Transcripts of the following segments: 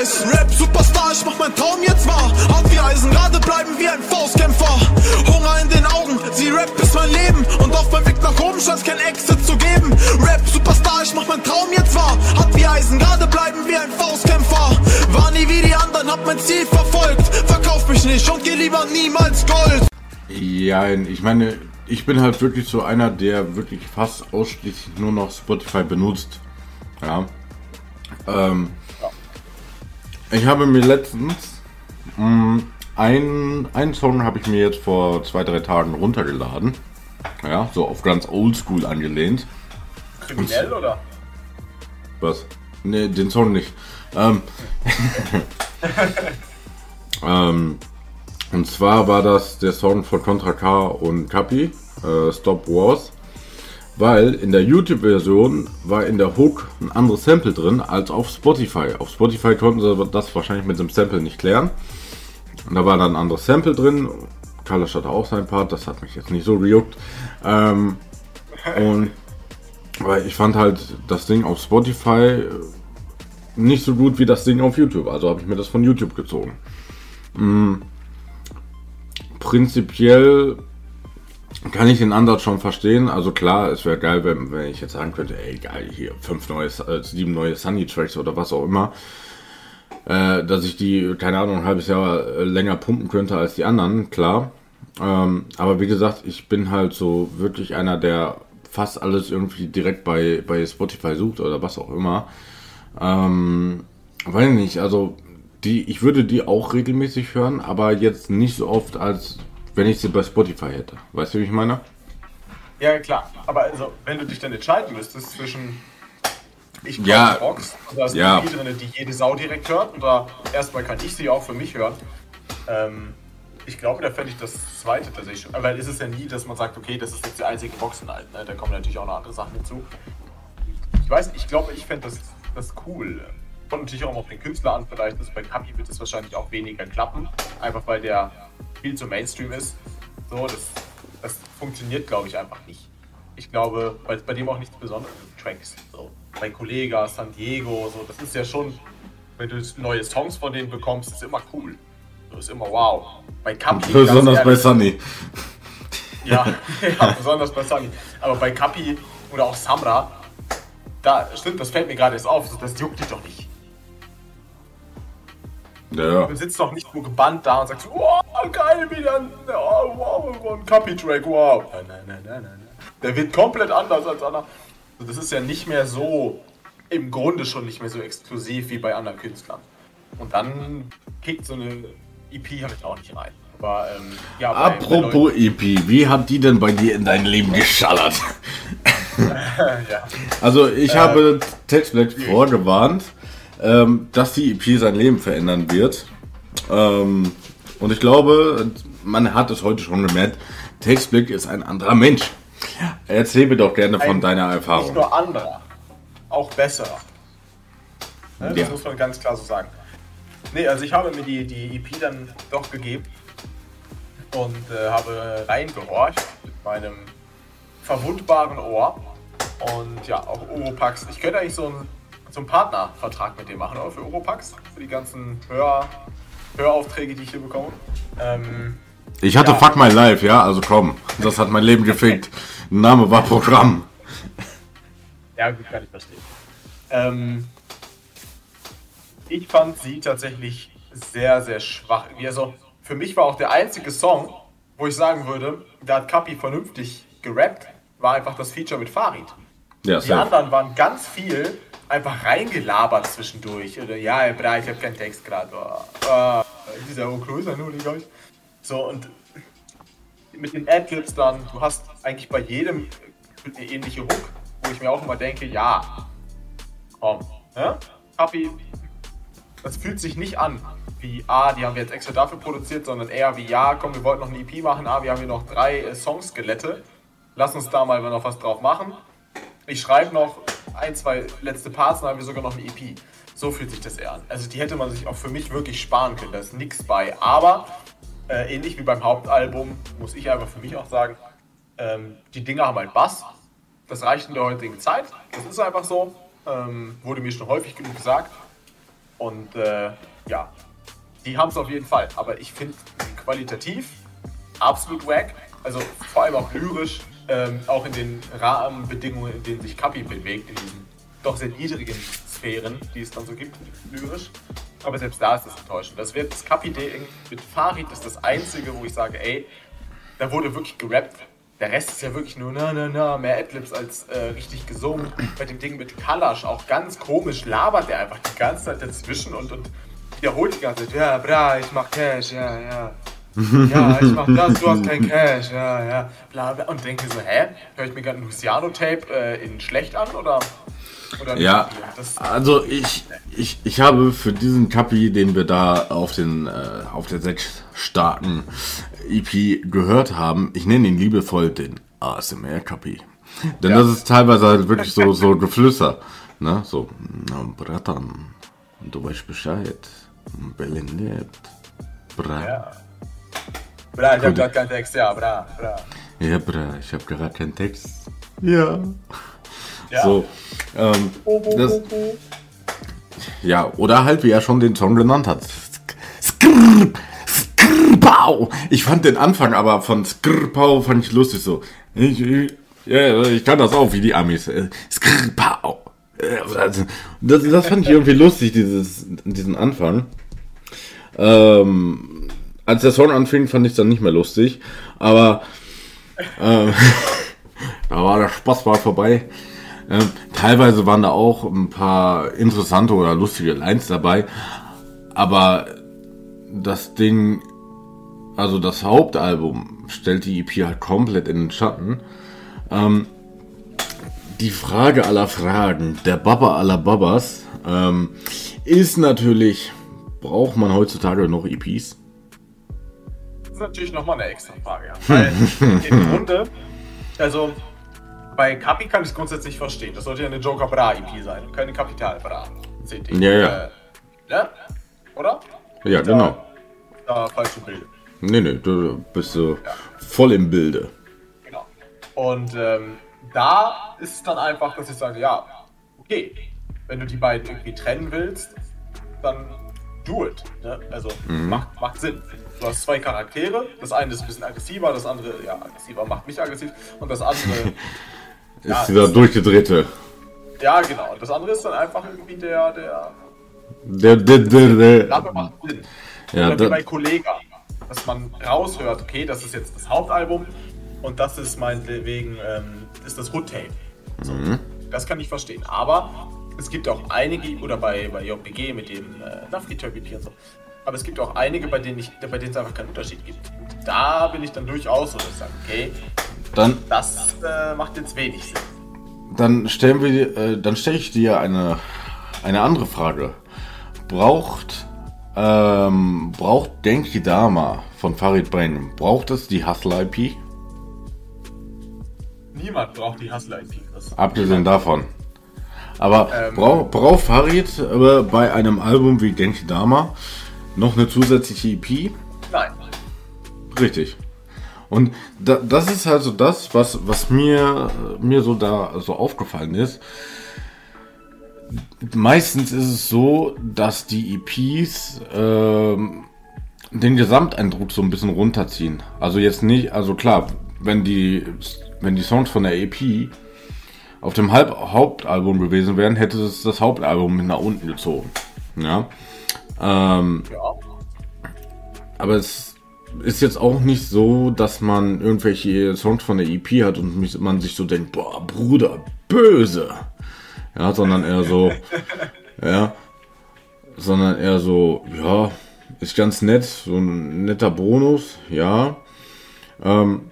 Scheiß. Rap-Superstar, ich mach mein Traum jetzt wahr. Hart wie Eisen, gerade bleiben wie ein Faustkämpfer. Hunger in den Augen, sie Rap ist mein Leben. Und auf meinem Weg nach oben scheint kein Exit zu geben. Rap-Superstar, ich mach mein Traum jetzt wahr. Hart wie Eisen, gerade bleiben wie ein Faustkämpfer. War nie wie die anderen, hab mein Ziel verfolgt. Verkauf mich nicht und geh lieber niemals Gold. Ja, ich meine, ich bin halt wirklich so einer, der wirklich fast ausschließlich nur noch Spotify benutzt. Ja. Ähm, ich habe mir letztens mh, mm, ein, einen Song habe ich mir jetzt vor zwei, drei Tagen runtergeladen. Ja, so auf ganz oldschool angelehnt. Kriminell oder? Was? Ne, den Song nicht. Ähm, ähm, und zwar war das der Song von Contra K und Kapi, äh, Stop Wars. Weil in der YouTube-Version war in der Hook ein anderes Sample drin als auf Spotify. Auf Spotify konnten sie das wahrscheinlich mit dem Sample nicht klären. Und da war dann ein anderes Sample drin. Kalash hatte auch sein Part, das hat mich jetzt nicht so gejuckt. Ähm, und weil ich fand halt das Ding auf Spotify nicht so gut wie das Ding auf YouTube. Also habe ich mir das von YouTube gezogen. Mhm. Prinzipiell kann ich den Ansatz schon verstehen. Also klar, es wäre geil, wenn, wenn ich jetzt sagen könnte, ey geil, hier fünf neue, äh, sieben neue Sunny Tracks oder was auch immer. Äh, dass ich die, keine Ahnung, ein halbes Jahr äh, länger pumpen könnte als die anderen, klar. Ähm, aber wie gesagt, ich bin halt so wirklich einer, der fast alles irgendwie direkt bei, bei Spotify sucht oder was auch immer. Ähm, weiß nicht, also die, ich würde die auch regelmäßig hören, aber jetzt nicht so oft, als wenn ich sie bei Spotify hätte. Weißt du, wie ich meine? Ja, klar. Aber also, wenn du dich dann entscheiden müsstest zwischen ich kaufe ja, Box, da ist ja. eine drin, die jede Sau direkt hört, oder erstmal kann ich sie auch für mich hören. Ähm, ich glaube, da fände ich das zweite tatsächlich schon. Weil es ist ja nie, dass man sagt, okay, das ist jetzt die einzige Box in alt. Ne? Da kommen natürlich auch noch andere Sachen hinzu. Ich weiß, ich glaube, ich fände das, das cool. Kommt natürlich auch auf den Künstler an. Vielleicht ist bei Kapi wird es wahrscheinlich auch weniger klappen. Einfach weil der viel zu Mainstream ist. So, das, das funktioniert, glaube ich, einfach nicht. Ich glaube, bei, bei dem auch nichts Besonderes. Tracks. So. Bei Kollega, San Diego, so, das ist ja schon, wenn du neue Songs von denen bekommst, ist immer cool. Das ist immer wow. Bei Kapi. Besonders ehrlich, bei Sunny. Ja, ja, besonders bei Sunny. Aber bei Kapi oder auch Samra, da stimmt, das fällt mir gerade erst auf, das juckt dich doch nicht. Ja. Du sitzt doch nicht nur gebannt da und sagst, wow, geil, wieder oh, wow, ein Copy-Track, wow. Nein, nein, nein, nein, nein. Der wird komplett anders als Anna. Das ist ja nicht mehr so, im Grunde schon nicht mehr so exklusiv wie bei anderen Künstlern. Und dann kickt so eine EP halt auch nicht rein. Aber, ähm, ja, Apropos EP, wie hat die denn bei dir in dein Leben geschallert? ja. Also ich äh, habe Textblack vorgewarnt ähm, dass die EP sein Leben verändern wird. Ähm, und ich glaube, man hat es heute schon gemerkt, Textblick ist ein anderer Mensch. Erzähl mir doch gerne von ein, deiner Erfahrung. Nicht nur anderer, auch besser. Ne? Das ja. muss man ganz klar so sagen. Nee, also ich habe mir die, die EP dann doch gegeben und äh, habe reingehorcht mit meinem verwundbaren Ohr. Und ja, auch Oropax. Ich könnte eigentlich so ein so einen Partnervertrag mit dem machen, oder? Für Oropax, für die ganzen Hör Höraufträge, die ich hier bekomme. Ähm, ich hatte ja. Fuck My Life, ja, also komm, das hat mein Leben gefickt. Name war Programm. Ja, gut, kann ich verstehen. Ähm, ich fand sie tatsächlich sehr, sehr schwach. Also, für mich war auch der einzige Song, wo ich sagen würde, da hat Kapi vernünftig gerappt, war einfach das Feature mit Farid. Ja, die safe. anderen waren ganz viel einfach reingelabert zwischendurch. Oder ja, ich habe keinen Text gerade. Oh, oh, dieser Oklöser nur, die ich. So, und mit den Adlibs dann, du hast eigentlich bei jedem eine ähnliche Hook, wo ich mir auch immer denke, ja, komm, ne? Papi, das fühlt sich nicht an wie, ah, die haben wir jetzt extra dafür produziert, sondern eher wie, ja, komm, wir wollten noch eine EP machen, ah, wir haben hier noch drei äh, Songskelette, lass uns da mal noch was drauf machen. Ich schreibe noch ein, zwei letzte Parts, dann haben wir sogar noch eine EP. So fühlt sich das eher an. Also die hätte man sich auch für mich wirklich sparen können. Da ist nichts bei. Aber äh, ähnlich wie beim Hauptalbum muss ich einfach für mich auch sagen, ähm, die Dinger haben halt Bass. Das reicht in der heutigen Zeit. Das ist einfach so. Ähm, wurde mir schon häufig genug gesagt. Und äh, ja, die haben es auf jeden Fall. Aber ich finde qualitativ absolut wack. Also vor allem auch lyrisch, ähm, auch in den Rahmenbedingungen, in denen sich Kapi bewegt, in diesen doch sehr niedrigen Sphären, die es dann so gibt, lyrisch. Aber selbst da ist es enttäuschend. Das wird das Kapi-Ding mit Farid ist das einzige, wo ich sage, ey, da wurde wirklich gerappt. Der Rest ist ja wirklich nur na na na, mehr Adlibs als äh, richtig gesungen. Bei dem Ding mit Kalash auch ganz komisch labert er einfach die ganze Zeit dazwischen und, und wiederholt die ganze Zeit, ja, bra, ich mach Cash, ja, ja. Ja, ich mach das, du hast kein Cash, ja, ja, bla, bla. Und denke so, hä? Hör ich mir gerade ein Luciano-Tape äh, in schlecht an oder, oder Ja, Das, also ich, ich, ich habe für diesen Kapi, den wir da auf, den, äh, auf der sechs starken EP gehört haben, ich nenne ihn liebevoll den ASMR-Kapi. Denn Ja. das ist teilweise halt wirklich so, so Geflüster. Ne? So, na, Bratan, du weißt Bescheid. Berlin Bra. ja. Bra, ich hab grad keinen Text, ja, bra, bra. Ja, bra, ich habe gerade keinen Text. Ja. Ja. So, ähm, das, ja, oder halt, wie er schon den Song genannt hat. Skrrr, Skrrpau. Ich fand den Anfang aber von Skrrpau fand ich lustig so. Ich, ich, ja, ich kann das auch, wie die Amis. Äh, Skrrpau. Das, das fand ich irgendwie lustig, dieses, diesen Anfang. Ähm, als der Song anfing, fand ich es dann nicht mehr lustig. Aber ähm, da war der Spaß mal vorbei. Ähm, teilweise waren da auch ein paar interessante oder lustige Lines dabei. Aber das Ding, also das Hauptalbum, stellt die EP halt komplett in den Schatten. Ähm, die Frage aller Fragen, der Baba aller Babas, ähm, ist natürlich, braucht man heutzutage noch EPs? Ist natürlich nochmal eine extra Frage. Ja. Weil im Grunde, also bei Kapi kann ich es grundsätzlich verstehen. Das sollte ja eine Joker Bra EP sein keine Kapital Bra CD. Ja, ja. Äh, ne? Oder? Ja, Da- genau. Da falsche Bilder. Nee, nee, du bist so voll im Bilde. Genau. Und ähm, da ist es dann einfach, dass ich sage, ja, okay, wenn du die beiden irgendwie trennen willst, dann do it. Ne? Also macht, macht Sinn. Du hast zwei Charaktere, das eine ist ein bisschen aggressiver, das andere, ja, aggressiver macht mich aggressiv und das andere, Ist Ja, dieser durchgedrehte. ja genau, und das andere ist dann einfach irgendwie der, der, Der, der, der, der. dafür macht Sinn. Ja, Oder wie da- bei Kollega, dass man raushört, okay, das ist jetzt das Hauptalbum und das ist meinetwegen ähm, ist das Hood-Tape. So, Das kann ich verstehen. Aber es gibt auch einige, oder bei, bei JPG mit dem äh, Nafri-Turbipi und so, aber es gibt auch einige, bei denen, ich, bei denen es einfach keinen Unterschied gibt. Und da bin ich dann durchaus so, dass ich sage, okay, Dann, das äh, macht jetzt wenig Sinn. dann stellen wir, äh, dann stelle ich dir eine, eine andere Frage. Braucht, ähm, braucht Denki Dama von Farid Brain, braucht es die Hustle IP? Niemand braucht die Hustler-IP. Das- Abgesehen davon. Aber Ähm. braucht braucht Farid äh, bei einem Album wie Genki Dama noch eine zusätzliche EP? Nein. Richtig. Und da, das ist also das, was, was mir, mir so da so aufgefallen ist. Meistens ist es so, dass die EPs ähm, den Gesamteindruck so ein bisschen runterziehen. Also jetzt nicht, also klar, wenn die, wenn die Songs von der EP auf dem Halb Hauptalbum gewesen wären, hätte es das Hauptalbum nach unten gezogen. Ja. Ähm, Ja. aber es ist jetzt auch nicht so, dass man irgendwelche Songs von der EP hat und man sich so denkt, boah, Bruder, böse. Ja, sondern eher so, ja, sondern eher so, ja, ist ganz nett, so ein netter Bonus, ja. Ähm,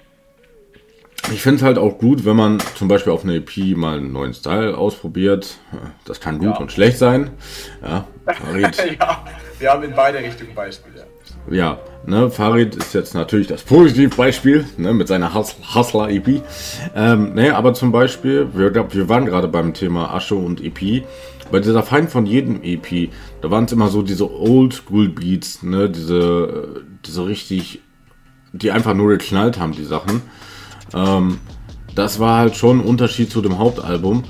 ich finde es halt auch gut, wenn man zum Beispiel auf einer EP mal einen neuen Style ausprobiert. Das kann gut Ja. und schlecht sein. Ja, Farid, ja, wir haben in beide Richtungen Beispiele. ja, ne, Farid ist jetzt natürlich das Positivbeispiel, ne, mit seiner Hus Hustler-EP. Ähm, ne, aber zum Beispiel, wir, wir waren gerade beim Thema Asche und EP. Bei dieser Feind von jedem EP, da waren es immer so diese Oldschool-Beats, ne, diese, äh, diese richtig, die einfach nur geknallt haben, die Sachen. Ähm, das war halt schon ein Unterschied zu dem Hauptalbum.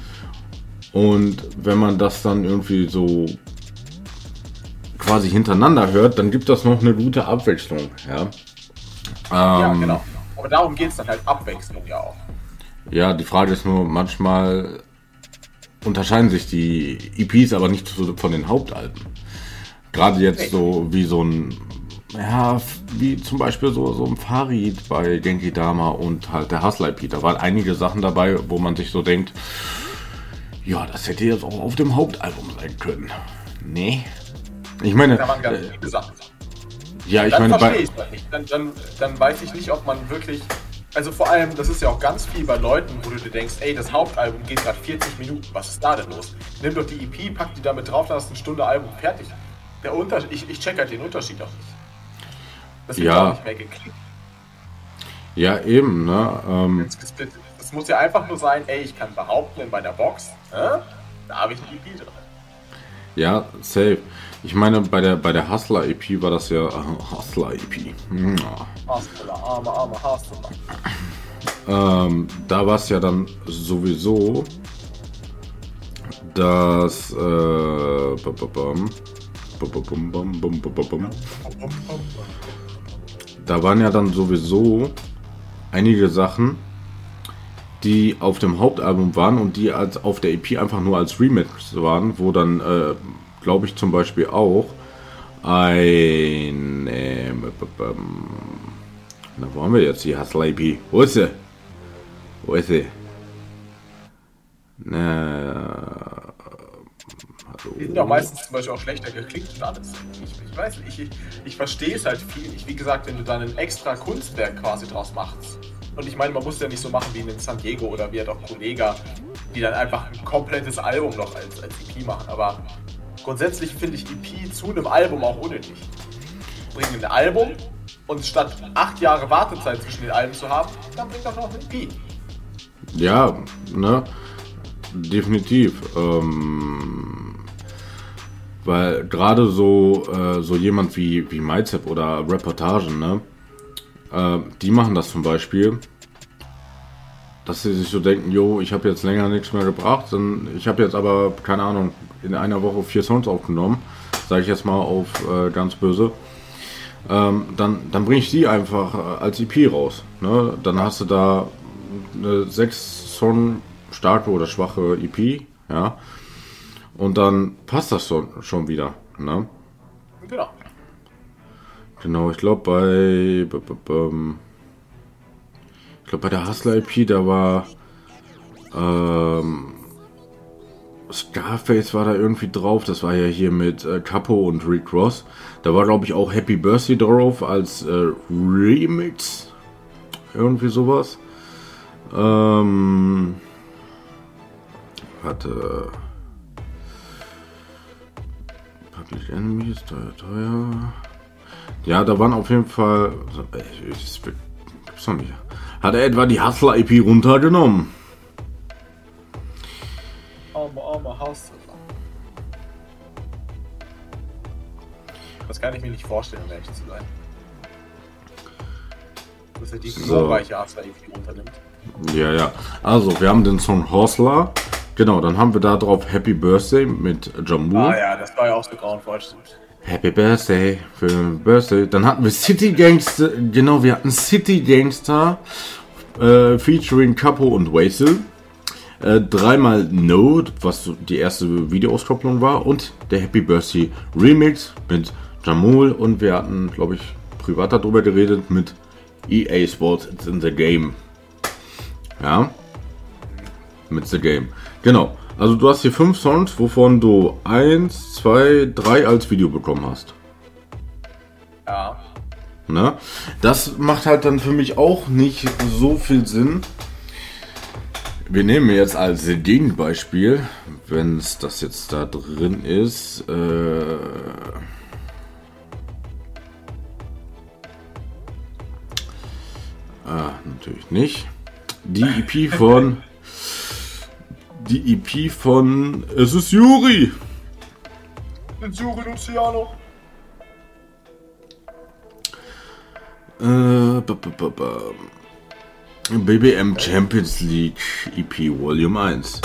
Und wenn man das dann irgendwie so quasi hintereinander hört, dann gibt das noch eine gute Abwechslung. Ja, Ja, ähm, genau. Aber darum geht es dann halt Abwechslung ja auch. ja die Frage ist nur, manchmal unterscheiden sich die EPs aber nicht so von den Hauptalben. Gerade jetzt so wie so ein, ja, wie zum Beispiel so, so ein Farid bei Genki Dama und halt der Hustler EP. Da waren einige Sachen dabei, wo man sich so denkt, ja, das hätte jetzt auch auf dem Hauptalbum sein können. Nee. Ich meine, Da waren ganz äh, viele Sachen. ja, ich Dann meine, verstehe ich das nicht. Dann, dann, dann weiß ich nicht, ob man wirklich. Also vor allem, das ist ja auch ganz viel bei Leuten, wo du dir denkst, ey, das Hauptalbum geht gerade 40 Minuten, was ist da denn los? Nimm doch die EP, pack die damit drauf, dann hast du eine Stunde Album fertig. Der Unterschied, ich, ich check halt den Unterschied auch nicht. Das wird Ja. auch nicht mehr geklickt. ja eben, ne? Ähm. Das muss ja einfach nur sein, ey, ich kann behaupten, in meiner Box, äh, da habe ich eine EP drin. Ja, safe. Ich meine, bei der, bei der Hustler EP war das ja. Hustler EP. Hustler, arme, arme Hustler. Ähm, da war es ja dann sowieso, dass. Äh, Da waren ja dann sowieso einige Sachen, die auf dem Hauptalbum waren und die als auf der EP einfach nur als Remix waren, wo dann, äh, glaube ich, zum Beispiel auch ein. Äh, na, wo haben wir jetzt die Hustler EP? Wo ist sie? Wo ist sie? Na, Die sind ja meistens zum Beispiel auch schlechter geklickt und alles. Ich, ich weiß nicht, ich, ich verstehe es halt viel. Ich, wie gesagt, wenn du dann ein extra Kunstwerk quasi draus machst. Und ich meine, man muss ja nicht so machen wie in San Diego oder wie halt auch Kollega, die dann einfach ein komplettes Album noch als, als EP machen. Aber grundsätzlich finde ich EP zu einem Album auch unnötig. Bringen ein Album und statt acht Jahre Wartezeit zwischen den Alben zu haben, dann bringt doch noch ein EP. Ja, ne? Definitiv. Ähm, weil gerade so, äh, so jemand wie, wie MyZep oder Reportagen, ne? Äh, die machen das zum Beispiel, dass sie sich so denken, jo, ich habe jetzt länger nichts mehr gebracht, dann, ich habe jetzt aber, keine Ahnung, in einer Woche vier Songs aufgenommen, sage ich jetzt mal auf äh, ganz böse. Ähm, dann dann bringe ich die einfach äh, als EP raus. Ne? Dann hast du da eine sechs Song starke oder schwache EP, ja. Und dann passt das schon, schon wieder. Ne? Genau. Genau, ich glaube bei, ähm, ich glaube bei der Hustler EP, da war ähm, Scarface war da irgendwie drauf. Das war ja hier mit äh, Capo und Rick Ross. Da war glaube ich auch Happy Birthday drauf als äh, Remix, irgendwie sowas. Ähm, hatte Public Enemies, teuer, teuer. Ja, da waren auf jeden Fall. Gibt's doch nicht. Hat er etwa die Hustler EP runtergenommen? Arme, arme Haus. Das kann ich mir nicht vorstellen, um ehrlich zu sein. Dass er die So. glorreiche Hustler irgendwie unternimmt. Ja, ja. Also, wir haben den Song Hustler. Genau, dann haben wir da drauf Happy Birthday mit Jammu. Ah ja, das war ja auch so grauenvoll. Happy Birthday für Birthday. Dann hatten wir City Gangster. Genau, wir hatten City Gangster äh, featuring Capo und Waisel. Äh, dreimal No, was die erste Videoauskopplung war. Und der Happy Birthday Remix mit Jamul. Und wir hatten, glaube ich, privat darüber geredet mit EA Sports It's in the Game. Ja. Mit The Game. Genau. Also du hast hier fünf Songs, wovon du eins, zwei, drei als Video bekommen hast. Ja. Ne? Das macht halt dann für mich auch nicht so viel Sinn. Wir nehmen jetzt als Gegenbeispiel, wenn es das jetzt da drin ist. Äh, ah, natürlich nicht. Die EP von. Die EP von. Es ist Juri! Juri Luciano. Äh, b -b -b -b BBM Champions League EP Volume 1.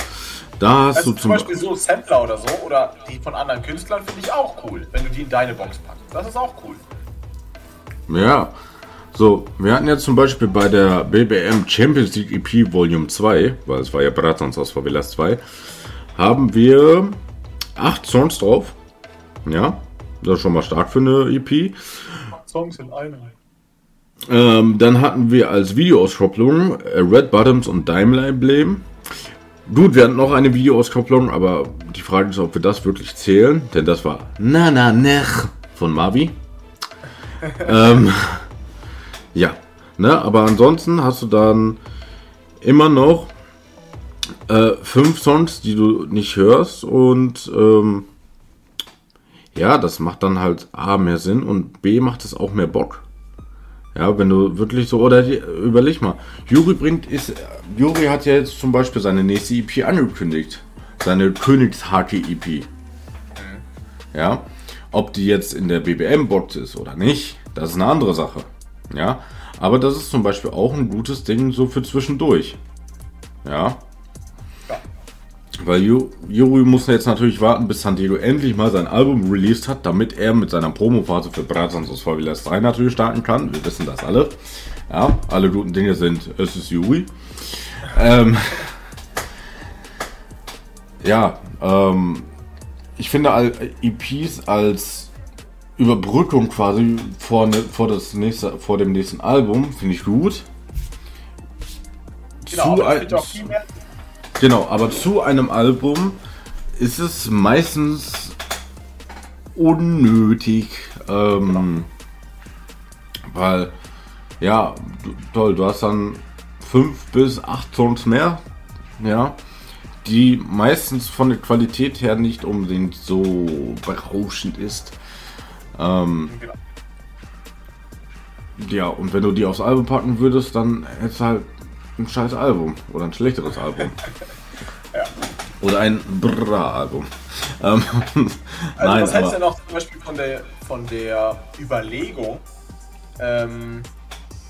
Da hast Also du zum Beispiel so Sampler oder so oder die von anderen Künstlern finde ich auch cool, wenn du die in deine Box packst. Das ist auch cool. Ja. So, wir hatten jetzt zum Beispiel bei der BBM Champions League EP Volume 2, weil es war ja Bratans aus Favelas 2, haben wir acht Songs drauf. Ja, das ist schon mal stark für eine EP. Songs in einem. Ähm, dann hatten wir als Videoauskopplung äh, Red Bottoms und Daimler Emblem. Gut, wir hatten noch eine Videoauskopplung, aber die Frage ist, ob wir das wirklich zählen, denn das war Na Na Nech von Mavi. ähm, ja, ne, aber ansonsten hast du dann immer noch äh, fünf Songs, die du nicht hörst und ähm, ja, das macht dann halt A mehr Sinn und B macht es auch mehr Bock. Ja, wenn du wirklich so, oder die, überleg mal, Juri bringt, ist, Juri hat ja jetzt zum Beispiel seine nächste EP angekündigt. Seine Königshake EP. Ja, ob die jetzt in der BBM-Box ist oder nicht, das ist eine andere Sache. Ja, aber das ist zum Beispiel auch ein gutes Ding so für zwischendurch. Ja. Weil Juri muss jetzt natürlich warten, bis San Diego endlich mal sein Album released hat, damit er mit seiner Promophase für Bratans aus Favelas 3 natürlich starten kann. Wir wissen das alle. Ja, alle guten Dinge sind, es ist Juri. Ähm, ja, ähm, ich finde EPs als Überbrückung quasi vor, ne, vor, das nächste, vor dem nächsten Album finde ich gut. Genau, Zu aber ein-. Genau, aber zu einem Album ist es meistens unnötig, ähm, weil, ja, du, toll, du hast dann fünf bis acht Songs mehr, ja, die meistens von der Qualität her nicht unbedingt so berauschend ist. Ähm, Genau. ja, und wenn du die aufs Album packen würdest, dann hättest du halt ein scheiß Album oder ein schlechteres Album. Ja. Oder ein Bra-Album. Ähm, Also nein, was hältst du denn noch zum Beispiel von der, von der Überlegung, ähm,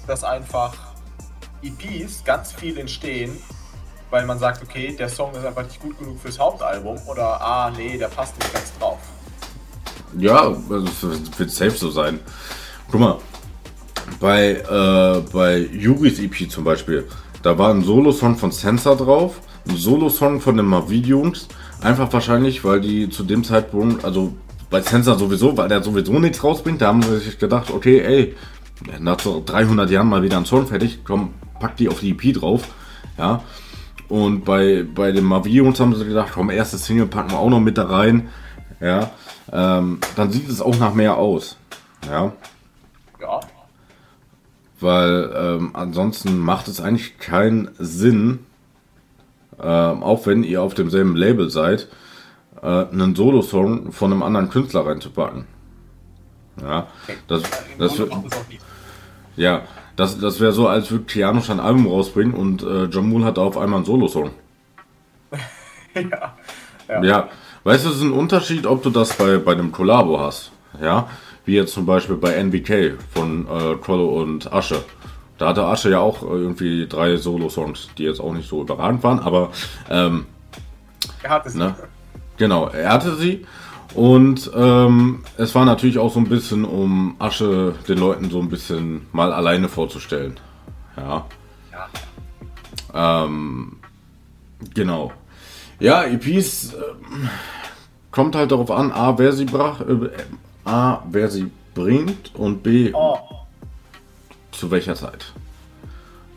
dass einfach EPs ganz viel entstehen, weil man sagt, okay, der Song ist einfach nicht gut genug fürs Hauptalbum oder ah, nee, der passt nicht ganz drauf. Ja, also es wird safe so sein. Guck mal, bei, äh, bei Yuris EP zum Beispiel, da war ein Solo-Song von Sansa drauf, ein Solo-Song von den Mavi-Jungs, einfach wahrscheinlich, weil die zu dem Zeitpunkt, also bei Sansa sowieso, weil der sowieso nichts rausbringt, da haben sie sich gedacht, okay, ey, nach so 300 Jahren mal wieder ein Song fertig, komm, pack die auf die EP drauf, ja. Und bei, bei den Mavi-Jungs haben sie gedacht, komm, erste Single packen wir auch noch mit da rein, ja. Ähm, dann sieht es auch nach mehr aus, ja. Ja, Weil ähm, ansonsten macht es eigentlich keinen Sinn, ähm, auch wenn ihr auf demselben Label seid, äh, einen Solo-Song von einem anderen Künstler reinzupacken. Ja, das, das, ja, das, das wäre so, als würde Keanu ein Album rausbringen und äh, Jamul hat auf einmal einen Solo-Song. ja. Ja. Ja, weißt du, es ist ein Unterschied, ob du das bei, bei einem Kollabo hast. Ja, wie jetzt zum Beispiel bei NBK von äh, Trollo und Asche. Da hatte Asche ja auch äh, irgendwie drei Solo-Songs, die jetzt auch nicht so überragend waren, aber ähm, Er hat es. Ne? genau, er hatte sie. Und ähm, es war natürlich auch so ein bisschen, um Asche den Leuten so ein bisschen mal alleine vorzustellen. Ja. Ja. Ähm, genau. Ja, EPs ähm, kommt halt darauf an, A, wer sie brach, äh, A, wer sie bringt und B, Oh, zu welcher Zeit.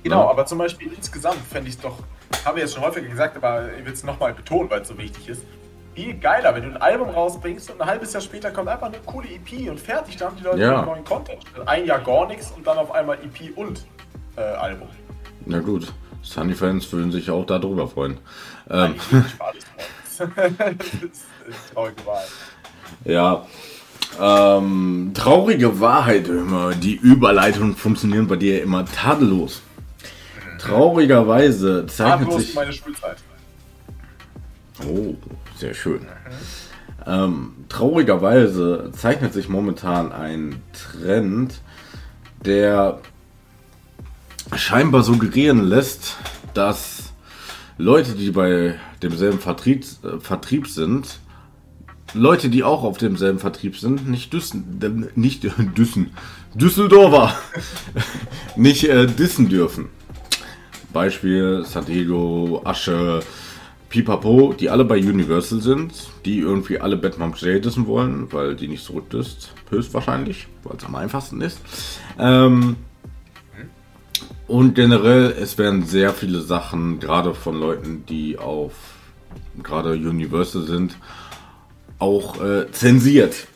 genau, Ja. aber zum Beispiel insgesamt fände ich es doch, habe ich jetzt schon häufiger gesagt, aber ich will es nochmal betonen, weil es so wichtig ist. Viel geiler, wenn du ein Album rausbringst und ein halbes Jahr später kommt einfach eine coole EP und fertig, dann haben die Leute Ja. einen neuen Content. Ein Jahr gar nichts und dann auf einmal EP und äh, Album. Na gut, Sunny-Fans würden sich auch darüber freuen. Ähm. Ja. Ähm, traurige Wahrheit immer. Die Überleitungen funktionieren bei dir immer tadellos. Traurigerweise zeichnet Harmlos sich. meine Schulzeit. Oh, sehr schön. Ähm, traurigerweise zeichnet sich momentan ein Trend, der scheinbar suggerieren lässt, dass Leute, die bei demselben Vertrieb, äh, Vertrieb sind, Leute, die auch auf demselben Vertrieb sind, nicht Düssen, nicht Düssen, Düsseldorfer, nicht äh, dissen dürfen. Beispiel San Diego, Asche, Pipapo, die alle bei Universal sind, die irgendwie alle Batman J dissen wollen, weil die nicht zurückdisst, höchstwahrscheinlich, weil es am einfachsten ist. Ähm, und generell, es werden sehr viele Sachen, gerade von Leuten, die auf gerade Universal sind, auch äh, zensiert.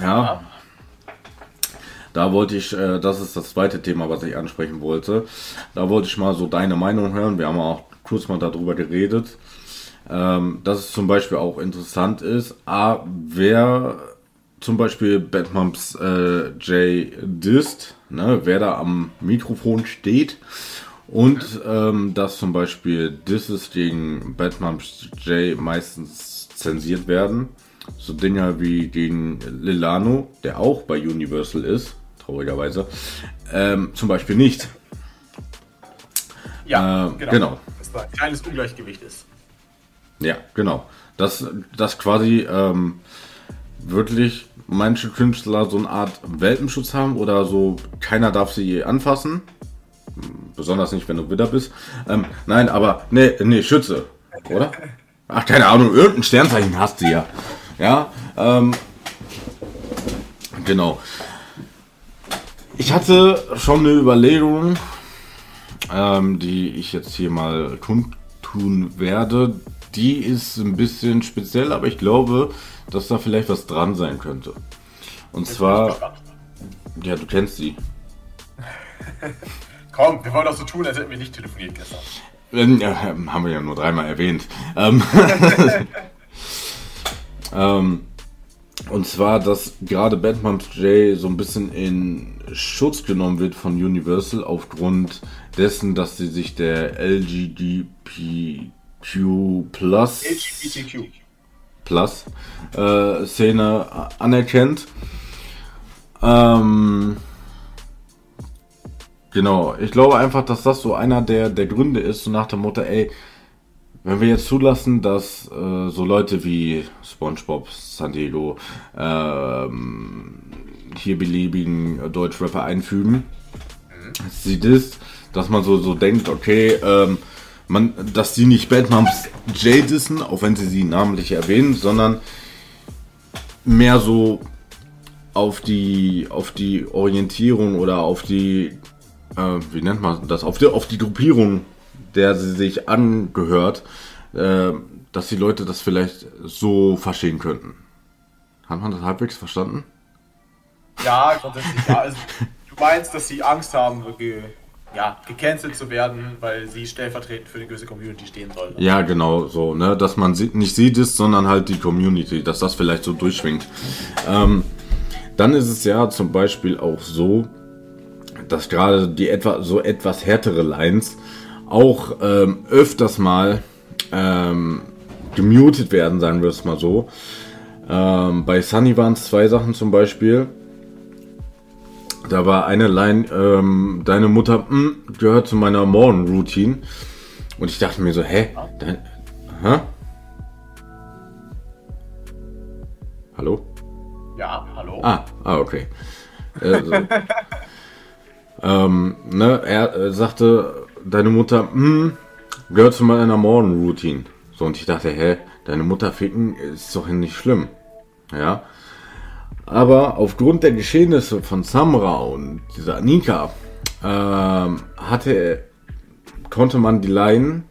Ja. Da wollte ich, äh, das ist das zweite Thema, was ich ansprechen wollte. Da wollte ich mal so deine Meinung hören. Wir haben auch kurz mal darüber geredet. Ähm, dass es zum Beispiel auch interessant ist, a, wer zum Beispiel Batmums äh, J dist, ne, wer da am Mikrofon steht und ähm, dass zum Beispiel Disses gegen Batmums J meistens zensiert werden. So Dinger wie gegen Lilano, der auch bei Universal ist, traurigerweise, ähm, zum Beispiel nicht. Ja, äh, genau. genau. Dass da ein kleines Ungleichgewicht ist. Ja, genau. Dass, dass quasi ähm, wirklich manche Künstler so eine Art Welpenschutz haben oder so, keiner darf sie anfassen. Besonders nicht, wenn du Widder bist. Ähm, nein, aber, nee, nee, Schütze, oder? Ach, keine Ahnung, irgendein Sternzeichen hast du ja. Ja, ähm, genau. Ich hatte schon eine Überlegung, ähm, die ich jetzt hier mal kundtun werde. Die ist ein bisschen speziell, aber ich glaube, dass da vielleicht was dran sein könnte. Und Jetzt zwar, ja, du kennst sie. Komm, wir wollen doch so tun, als hätten wir nicht telefoniert gestern. Ja, haben wir ja nur dreimal erwähnt. Ähm, ähm, und zwar, dass gerade Batman J so ein bisschen in Schutz genommen wird von Universal aufgrund dessen, dass sie sich der LGBTQ Plus LGBTQ. Plus äh, Szene anerkennt. Ähm, genau, ich glaube einfach, dass das so einer der, der Gründe ist, so nach dem Motto, ey, wenn wir jetzt zulassen, dass äh, so Leute wie SpongeBob, San Diego ähm, hier beliebigen Deutschrapper einfügen, mhm. sieht es, dass man so, so denkt, okay, ähm, man, dass sie nicht Batmums J dissen, auch wenn sie sie namentlich erwähnen, sondern mehr so auf die, auf die Orientierung oder auf die, äh, wie nennt man das, auf die, auf die Gruppierung, der sie sich angehört, äh, dass die Leute das vielleicht so verstehen könnten. Hat man das halbwegs verstanden? Ja, grundsätzlich ja. Also, du meinst, dass sie Angst haben, wirklich ja, gecancelt zu werden, weil sie stellvertretend für die gewisse Community stehen sollen. Ja, genau, so, ne, dass man nicht sie ist, sondern halt die Community, dass das vielleicht so durchschwingt. Ähm, dann ist es ja zum Beispiel auch so, dass gerade die etwa so etwas härtere Lines auch ähm, öfters mal ähm, gemutet werden, sagen wir es mal so. Ähm, bei Sunny waren es zwei Sachen zum Beispiel. Da war eine Line, ähm, deine Mutter mh, hm, gehört zu meiner Morgenroutine. Und ich dachte mir so, hä? Dein, hä? Hallo? Ja, hallo. Ah, ah okay. Also, ähm, ne, er äh, sagte, deine Mutter mh, hm, gehört zu meiner Morgenroutine. So, und ich dachte, hä, deine Mutter ficken ist doch nicht schlimm. Ja. Aber aufgrund der Geschehnisse von Samra und dieser Anika ähm, hatte, konnte man die Line,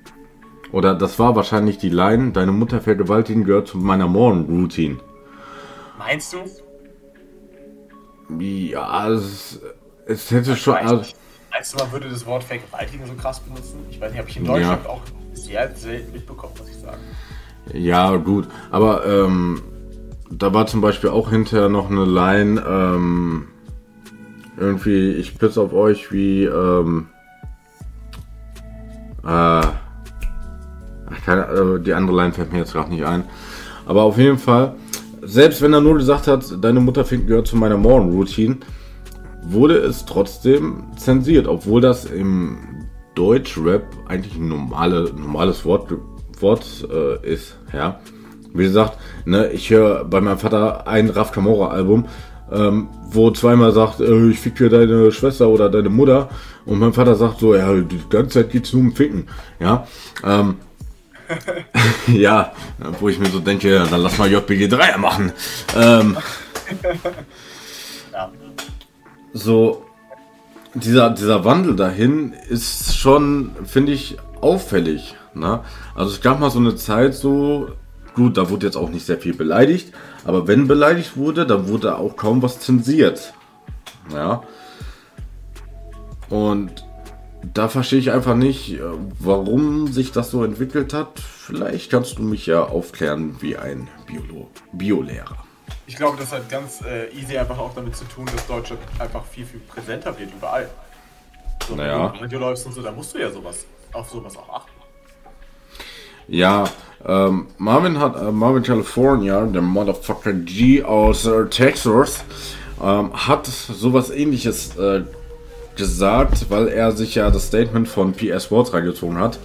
oder das war wahrscheinlich die Line, deine Mutter vergewaltigen gehört zu meiner Morgenroutine. Meinst du? Ja, es, es hätte schon. Also, meinst du, man würde das Wort vergewaltigen so krass benutzen? Ich weiß nicht, habe ich in Deutschland ja. auch sehr selten mitbekommen, muss ich sagen. Ja, gut. Aber ähm, da war zum Beispiel auch hinterher noch eine Line, ähm, irgendwie, ich piss auf euch wie, ähm, äh, keine, äh, die andere Line fällt mir jetzt gerade nicht ein. Aber auf jeden Fall, selbst wenn er nur gesagt hat, deine Mutter gehört zu meiner Morgenroutine, wurde es trotzdem zensiert, obwohl das im Deutschrap eigentlich ein normale, normales Wort Wort äh, ist, ja. Wie gesagt, ne, ich höre bei meinem Vater ein Raf Camora Album, ähm, wo zweimal sagt, äh, ich fick dir deine Schwester oder deine Mutter und mein Vater sagt so, ja, die ganze Zeit geht's nur um Ficken, ja. Ähm, ja, wo ich mir so denke, dann lass mal JBG 3 machen. Ähm, ja. So, dieser, dieser Wandel dahin ist schon, finde ich, auffällig. Ne? Also es gab mal so eine Zeit so, gut, da wurde jetzt auch nicht sehr viel beleidigt, aber wenn beleidigt wurde, dann wurde auch kaum was zensiert. Ja. Und da verstehe ich einfach nicht, äh, warum sich das so entwickelt hat. Vielleicht kannst du mich ja aufklären wie ein Biolo Biolehrer. Ich glaube, das hat ganz äh, easy einfach auch damit zu tun, dass Deutschland einfach viel, viel präsenter wird überall. So, naja. wenn du Radio läufst und so, da musst du ja sowas, auf sowas auch achten. Ja, ähm, Marvin hat, äh, Marvin California, der Motherfucker G aus äh, Texas, ähm, hat sowas ähnliches äh, gesagt, weil er sich ja das Statement von PS Sports reingezogen hat.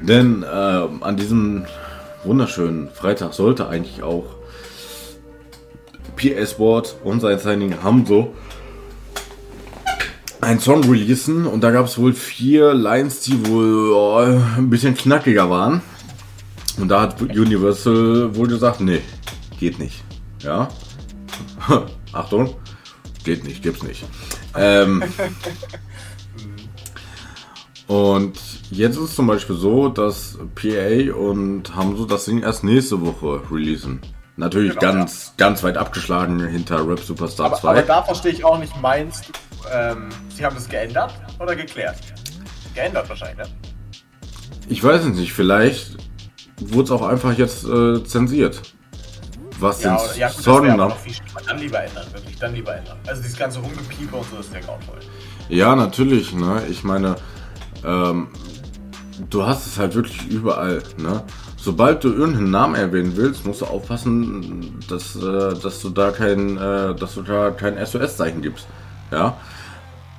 Denn äh, an diesem wunderschönen Freitag sollte eigentlich auch PS Sport und sein Signing Hamzo einen Song releasen und da gab es wohl vier Lines, die wohl oh, ein bisschen knackiger waren. Und da hat Universal wohl gesagt, nee, geht nicht. Ja. Achtung, geht nicht, gibt's nicht. Ähm, und jetzt ist es zum Beispiel so, dass PA und Hamzo das Ding erst nächste Woche releasen. Natürlich genau, ganz, ja. ganz weit abgeschlagen hinter Rap Superstar aber, 2. Aber da verstehe ich auch nicht, meinst du, ähm, sie haben das geändert oder geklärt? Geändert wahrscheinlich, ne? Ich weiß es nicht, vielleicht wurde es auch einfach jetzt äh, zensiert. Was ja, den ja, gut, Song das noch viel Dann lieber ändern, wirklich, dann lieber ändern. Also dieses ganze Rumgepiepe und so ist ja grauenvoll. Ja, natürlich, ne? Ich meine, ähm, du hast es halt wirklich überall, ne? Sobald du irgendeinen Namen erwähnen willst, musst du aufpassen, dass, äh, dass du da kein, äh, dass du da kein SOS-Zeichen gibst. Ja.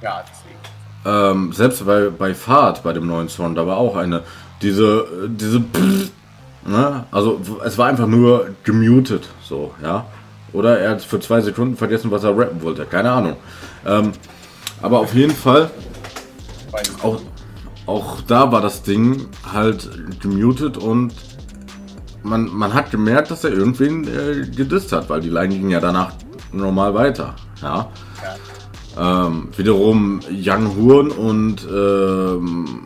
Ja, deswegen. Ähm, selbst bei, bei Fahrt, bei dem neuen Song, da war auch eine, diese, diese, Pff, ne? Also, es war einfach nur gemutet, so, ja. Oder er hat für zwei Sekunden vergessen, was er rappen wollte, keine Ahnung. Ähm, aber auf jeden Fall, auch, auch da war das Ding halt gemutet und man, man hat gemerkt, dass er irgendwen äh, gedisst hat, weil die Line ging ja danach normal weiter. Ja. ja. Ähm, wiederum Young Horn und ähm,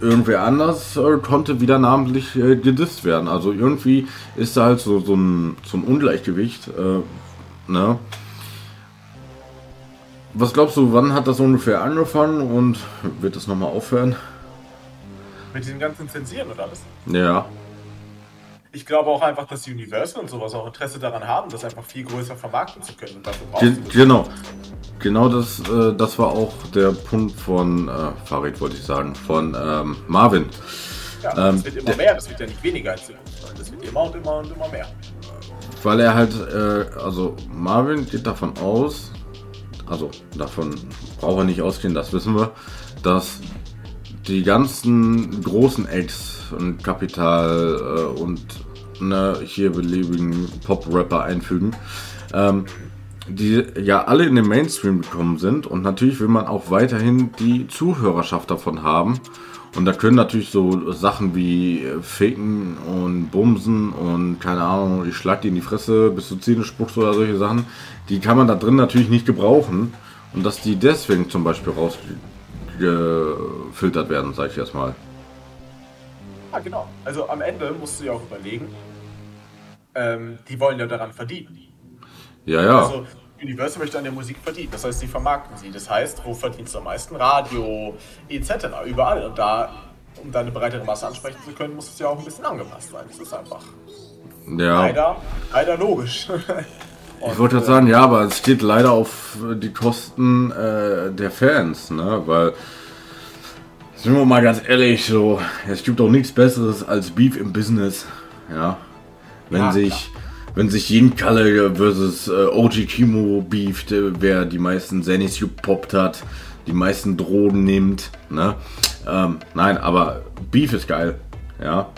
irgendwer anders äh, konnte wieder namentlich äh, gedisst werden. Also irgendwie ist da halt so, so, ein, so ein Ungleichgewicht. Äh, ne? Was glaubst du, wann hat das ungefähr angefangen und wird das nochmal aufhören? Mit diesem ganzen Zensieren und alles? Ja. Ich glaube auch einfach, dass Universal und sowas auch Interesse daran haben, das einfach viel größer vermarkten zu können. Und dafür Ge genau. Genau das, äh, das war auch der Punkt von äh, Farid, wollte ich sagen, von ähm, Marvin. Ja, das ähm, wird immer mehr, das wird ja nicht weniger als Das wird immer und immer und immer mehr. Weil er halt, äh, also Marvin geht davon aus, also davon braucht er nicht ausgehen, das wissen wir, dass die ganzen großen Acts und Kapital äh, und ne, hier beliebigen Pop-Rapper einfügen, ähm, die ja alle in den Mainstream gekommen sind und natürlich will man auch weiterhin die Zuhörerschaft davon haben. Und da können natürlich so Sachen wie äh, Faken und Bumsen und keine Ahnung, ich schlag dir in die Fresse, bis du Zähne spuckst oder solche Sachen, die kann man da drin natürlich nicht gebrauchen. Und dass die deswegen zum Beispiel rausgefiltert werden, sag ich jetzt mal. Ah, genau. Also am Ende musst du ja auch überlegen, ähm, die wollen ja daran verdienen. Ja, ja. Also Universal möchte an der Musik verdienen. Das heißt, sie vermarkten sie. Das heißt, wo verdienst du am meisten? Radio, etc. Überall. Und da, um deine breitere Masse ansprechen zu können, muss es ja auch ein bisschen angepasst sein. Das ist einfach ja. leider, leider logisch. Und, ich wollte gerade sagen, ja, aber es steht leider auf die Kosten äh, der Fans, ne? Weil, sind wir mal ganz ehrlich, so, es gibt doch nichts Besseres als Beef im Business, ja. Wenn ja, sich, wenn sich Yin Kalle versus äh, OG Kimo beeft, wer die meisten Zennis gepoppt hat, die meisten Drogen nimmt, ne? Ähm, nein, aber Beef ist geil. Ja.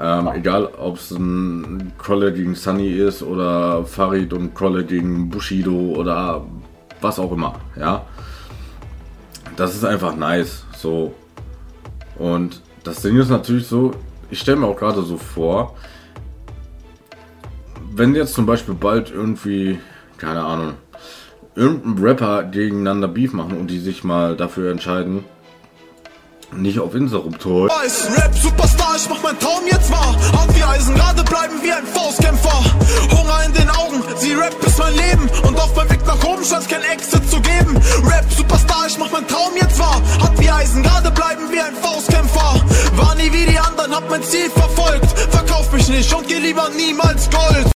Ähm, egal, ob es ein Krolle gegen Sunny ist oder Farid und Krolle gegen Bushido oder was auch immer. Ja. Das ist einfach nice. So. Und das Ding ist natürlich so, ich stelle mir auch gerade so vor, wenn jetzt zum Beispiel bald irgendwie, keine Ahnung, irgendein Rapper gegeneinander Beef machen und die sich mal dafür entscheiden, nicht auf Insta rumtollen. Rap Superstar, ich mach mein Traum jetzt wahr. Hart wie Eisen, gerade bleiben wie ein Faustkämpfer. Hunger in den Augen, sie Rap ist mein Leben. Und auf meinem Weg nach oben scheint kein Exit zu geben. Rap Superstar, ich mach mein Traum jetzt wahr. Hart wie Eisen, gerade bleiben wie ein Faustkämpfer. War nie wie die anderen, hab mein Ziel verfolgt. Verkauf mich nicht und geh lieber niemals Gold.